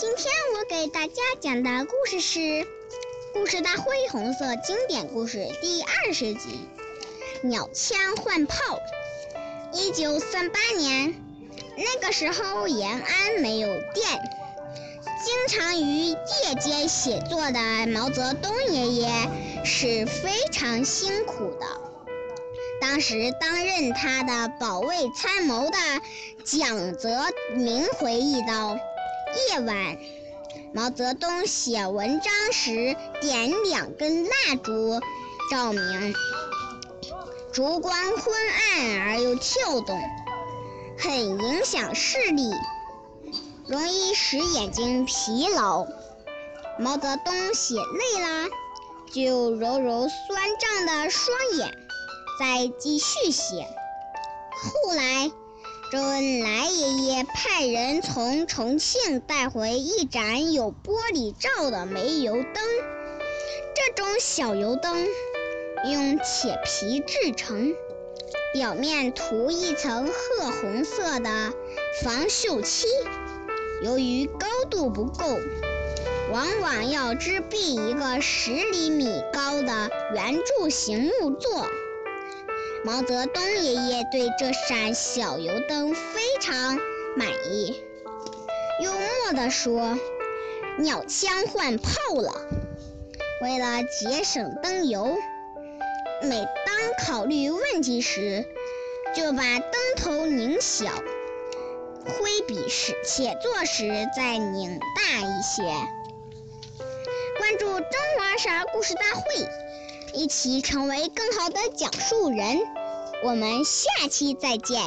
今天我给大家讲的故事是《故事大会红色经典故事》第二十集《鸟枪换炮》。一九三八年，那个时候延安没有电，经常于夜间写作的毛泽东爷爷是非常辛苦的。当时担任他的保卫参谋的蒋泽民回忆道。夜晚，毛泽东写文章时点两根蜡烛照明，烛光昏暗而又跳动，很影响视力，容易使眼睛疲劳。毛泽东写累了，就揉揉酸胀的双眼，再继续写。后来。周恩来爷爷派人从重庆带回一盏有玻璃罩的煤油灯，这种小油灯用铁皮制成，表面涂一层褐红色的防锈漆。由于高度不够，往往要支臂一个十厘米高的圆柱形木座。毛泽东爷爷对这扇小油灯非常满意，幽默地说：“鸟枪换炮了。”为了节省灯油，每当考虑问题时，就把灯头拧小，挥笔时写作时再拧大一些。关注中华少儿故事大会。一起成为更好的讲述人，我们下期再见。